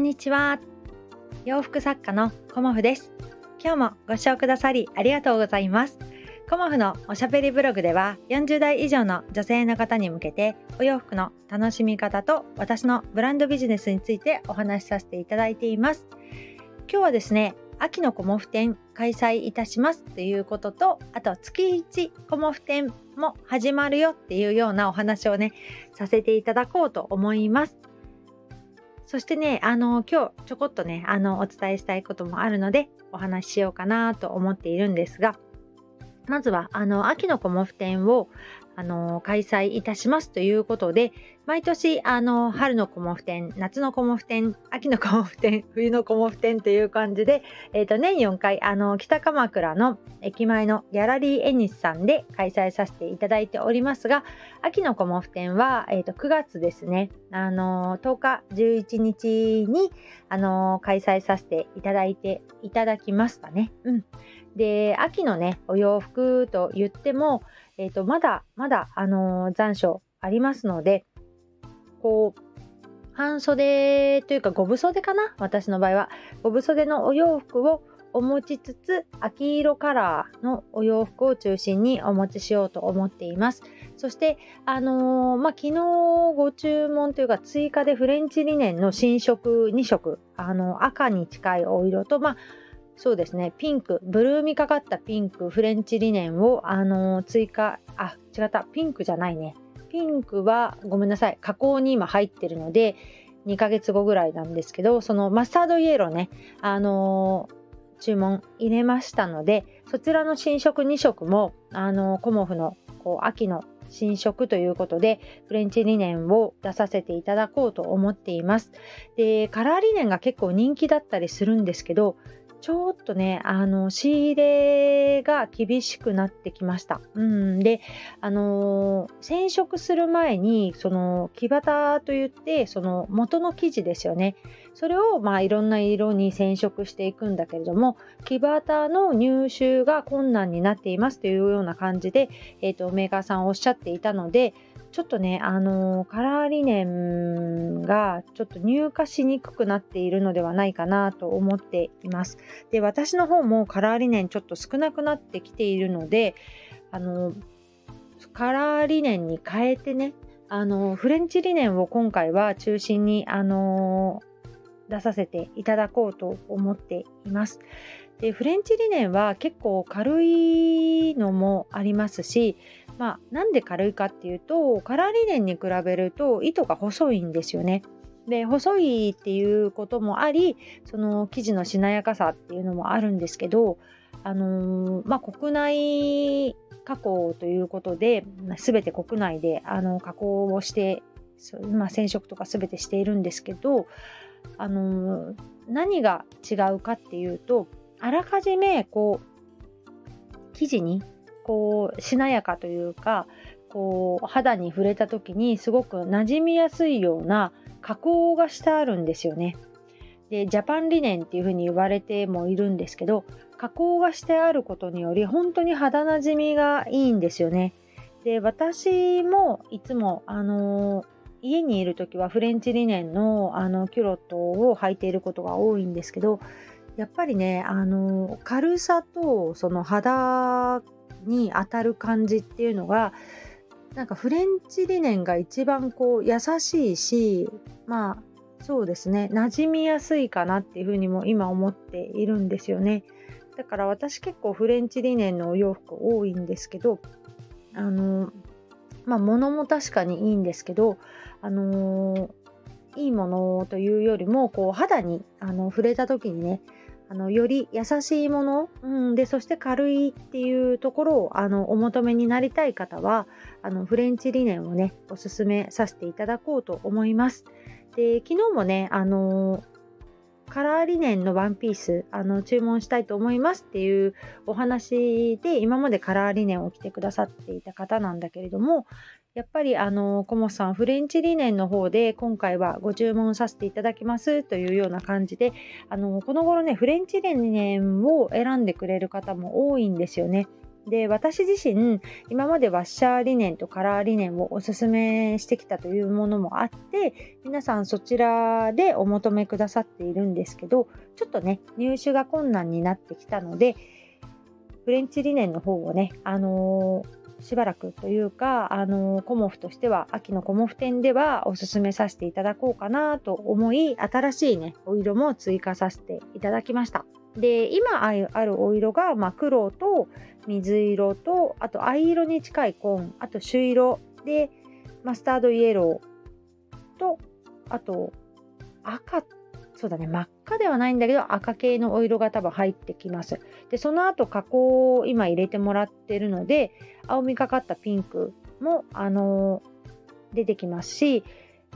んにちは。洋服作家のコモフです。今日もご視聴くださりありがとうございます。コモフのおしゃべりブログでは40代以上の女性の方に向けてお洋服の楽しみ方と私のブランドビジネスについてお話しさせていただいています。今日はですね秋のコモフ展開催いたします。ということとあと月1コモフ展も始まるよっていうようなお話をねさせていただこうと思います。そしてね、あの、今日ちょこっとね、あの、お伝えしたいこともあるので、お話ししようかなと思っているんですが、まずは、あの、秋のコモフ展を、あの、開催いたしますということで、毎年、あの、春のコモフ展、夏のコモフ展、秋のコモフ展、冬のコモフ展という感じで、え、ー、と、年4回、あの、北鎌倉の駅前のギャラリーエニスさんで開催させていただいておりますが、秋のコモフ展は、え、ー、と、9月ですね、あの、10日、11日に、あの、開催させていただいていただきましたね。うん。で、秋のね、お洋服と言っても、えっ、ー、と、まだ、まだ、あのー、残暑ありますので、こう、半袖というか五分袖かな？私の場合は。五分袖のお洋服をお持ちつつ、秋色カラーのお洋服を中心にお持ちしようと思っています。そして、あのー、まあ、昨日ご注文というか追加でフレンチリネンの新色2色、あの、赤に近いお色と、まあ、そうですね、ピンク、ブルーみかかったピンク、フレンチリネンを、あのー、追加、あ、違った、ピンクじゃないね。ピンクは、ごめんなさい、加工に今入ってるので、2ヶ月後ぐらいなんですけど、そのマスタードイエローね、あのー、注文入れましたので、そちらの新色2色も、あのー、コモフのこう秋の新色ということで、フレンチリネンを出させていただこうと思っています。で、カラーリネンが結構人気だったりするんですけど、ちょっとね、あの、仕入れが厳しくなってきました。うん。で、あの染色する前に、その、木型といって、その、元の生地ですよね。それを、まあ、いろんな色に染色していくんだけれども、木型の入手が困難になっていますというような感じで、えっ、ー、と、メーカーさんおっしゃっていたので、ちょっとね、あのカラーリネンがちょっと入荷しにくくなっているのではないかなと思っています。で、私の方もカラーリネンちょっと少なくなってきているので、あのカラーリネンに変えてね、あのフレンチリネンを今回は中心に、あの出させていただこうと思っています。でフレンチリネンは結構軽いのもありますしまあ、なんで軽いかっていうとカラーリネンに比べると糸が細いんですよね。で細いっていうこともありその生地のしなやかさっていうのもあるんですけど、あのー、まあ、国内加工ということで全て国内であの加工をしてまあ、染色とか全てしているんですけど、あのー、何が違うかっていうとあらかじめこう生地にこうしなやかというかこう肌に触れた時にすごく馴染みやすいような加工がしてあるんですよね。でジャパンリネンっていうふうに言われてもいるんですけど加工がしてあることにより本当に肌なじみがいいんですよね。で私もいつもあの家にいる時はフレンチリネンのあのキュロットを履いていることが多いんですけどやっぱりねあの軽さとその肌に当たる感じっていうのがなんかフレンチリネンが一番こう優しいしまあそうですね馴染みやすいかなっていうふうにも今思っているんですよね。だから私結構フレンチリネンのお洋服多いんですけどあのまあ物も確かにいいんですけどあのいいものというよりもこう肌にあの触れた時にねあのより優しいもの、うん、でそして軽いっていうところをあのお求めになりたい方はあのフレンチリネンをねおすすめさせていただこうと思います。で昨日もねあのカラーリネンのワンピースあの注文したいと思いますっていうお話で今までカラーリネンを着てくださっていた方なんだけれどもやっぱりあのコモさんフレンチリネンの方で今回はご注文させていただきますというような感じであのこの頃ねフレンチリネンを選んでくれる方も多いんですよね。で私自身今までワッシャーリネンとカラーリネンをおすすめしてきたというものもあって皆さんそちらでお求めくださっているんですけどちょっとね入手が困難になってきたのでフレンチリネンの方をねあのーしばらくというか、あのコモフとしては秋のコモフ展ではおすすめさせていただこうかなと思い新しいねお色も追加させていただきました。で今あるお色が、まあ、黒と水色とあと藍色に近い紺あと朱色でマスタードイエローとあと赤そうだね真っ赤ではないんだけど赤系のお色が多分入ってきます。でその後加工を今入れてもらってるので青みがかったピンクもあの、出てきますし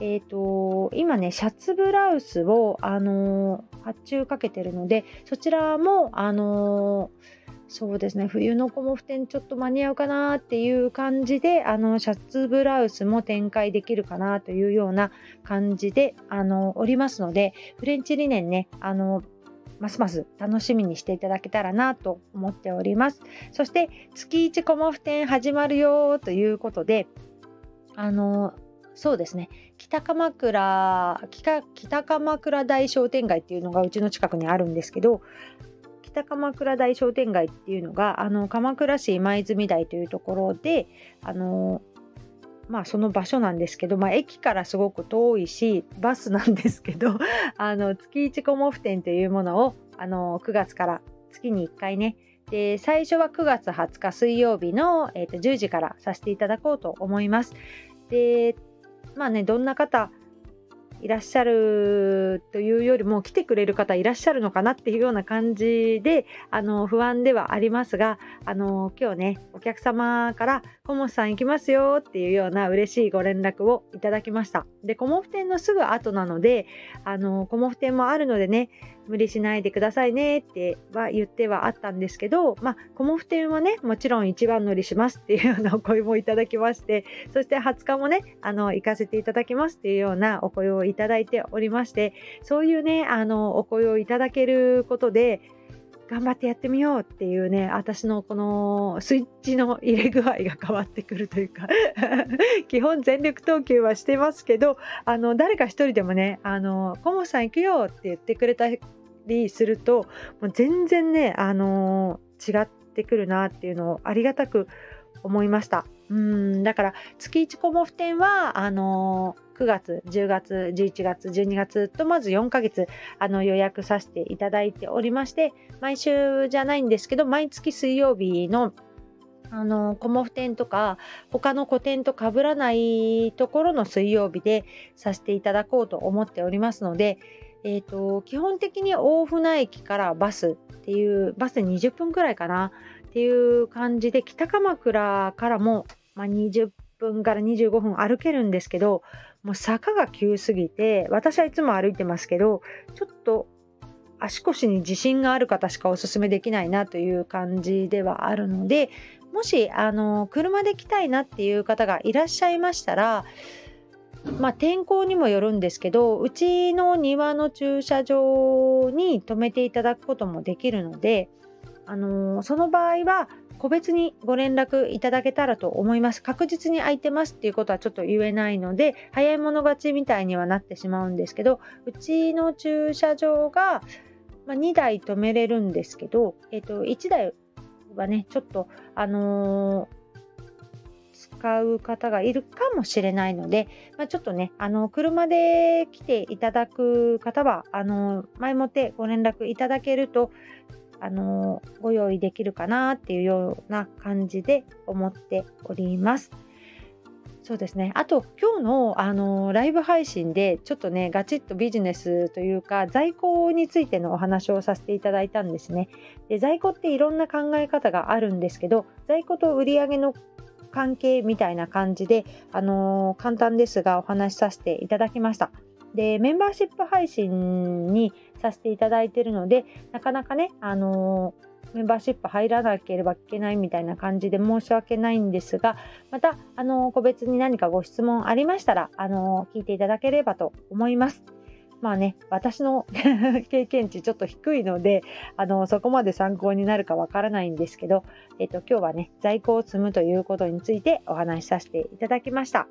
えっ、ー、と今ねシャツブラウスをあのー、発注かけてるのでそちらもあのそうですね冬のコモフ展ちょっと間に合うかなっていう感じであのシャツブラウスも展開できるかなというような感じであのおりますのでフレンチリネンねあのますます楽しみにしていただけたらなと思っております。そして月1コモフ展始まるよということであのそうですね北鎌倉北鎌倉大商店街っていうのがうちの近くにあるんですけど北鎌倉大商店街っていうのがあの鎌倉市今泉台というところであのまあその場所なんですけど、まあ、駅からすごく遠いしバスなんですけど あの月一コモフ展というものをあの9月から月に1回ねで最初は9月20日水曜日の、えー、と10時からさせていただこうと思います。でまあねどんな方いらっしゃるというよりも来てくれる方いらっしゃるのかなっていうような感じであの不安ではありますがあの今日ねお客様から「コモフさん行きますよ」っていうような嬉しいご連絡をいただきました。でコモフ店のすぐ後なのであのコモフ店もあるのでね無理しないでくださいねっては言ってはあったんですけど、まあ、コモフ展はね、もちろん一番乗りしますっていうようなお声もいただきまして、そして20日もね、あの、行かせていただきますっていうようなお声をいただいておりまして、そういうね、あの、お声をいただけることで、頑張ってやってみようっていうね私のこのスイッチの入れ具合が変わってくるというか 基本全力投球はしてますけどあの誰か一人でもね「あのコモさん行くよ」って言ってくれたりするともう全然ねあの違ってくるなっていうのをありがたく思いました。うんだから月1コモフ展はあの9月10月11月12月とまず4ヶ月あの予約させていただいておりまして毎週じゃないんですけど毎月水曜日のあのコモフ展とか他の個展と被らないところの水曜日でさせていただこうと思っておりますので、えーと、基本的に大船駅からバスっていうバスで20分くらいかなっていう感じで北鎌倉からも、まあ、20分から25分歩けるんですけどもう坂が急すぎて私はいつも歩いてますけどちょっと足腰に自信がある方しかおすすめできないなという感じではあるのでもしあの車で来たいなっていう方がいらっしゃいましたらまあ、天候にもよるんですけどうちの庭の駐車場に止めていただくこともできるので、あの、その場合は個別にご連絡いただけたらと思います。確実に空いてますっていうことはちょっと言えないので、早い者勝ちみたいにはなってしまうんですけど、うちの駐車場が、まあ、2台止めれるんですけど、えっ、ー、と、1台はね、ちょっと、あのー使う方がいるかもしれないので、まあ、ちょっとね、あの、車で来ていただく方は、あの、前もってご連絡いただけると、あのご用意できるかなっていうような感じで思っております。そうですね。あと、今日の、あのライブ配信で、ちょっとね、ガチッとビジネスというか、在庫についてのお話をさせていただいたんですね。で在庫っていろんな考え方があるんですけど、在庫と売上の関係みたいな感じで、あの簡単ですがお話しさせていただきました。で、メンバーシップ配信にさせていただいているので、なかなかね、あのー、メンバーシップ入らなければいけないみたいな感じで申し訳ないんですが、また、あのー、個別に何かご質問ありましたら、あのー、聞いていただければと思います。まあね私の 経験値ちょっと低いのであのそこまで参考になるかわからないんですけど、えっと、今日はね在庫を積むということについてお話しさせていただきました。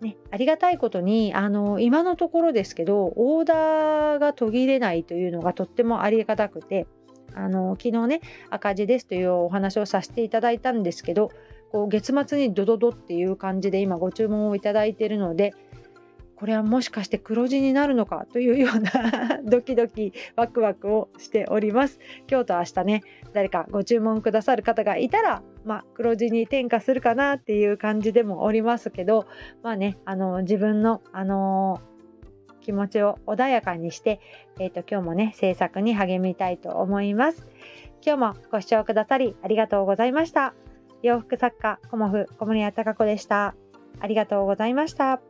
ね、ありがたいことにあの今のところですけどオーダーが途切れないというのがとってもありがたくてあの昨日ね赤字ですというお話をさせていただいたんですけどこう月末にドドドっていう感じで今ご注文をいただいているのでこれはもしかして黒字になるのかというような ドキドキワクワクをしております。今日と明日ね誰かご注文くださる方がいたら、まあ、黒字に転嫁するかなっていう感じでもおりますけどまあねあの自分のあの気持ちを穏やかにして、えーと、今日もね制作に励みたいと思います。今日もご視聴くださりありがとうございました。洋服作家コモフ小森屋隆子でした。ありがとうございました。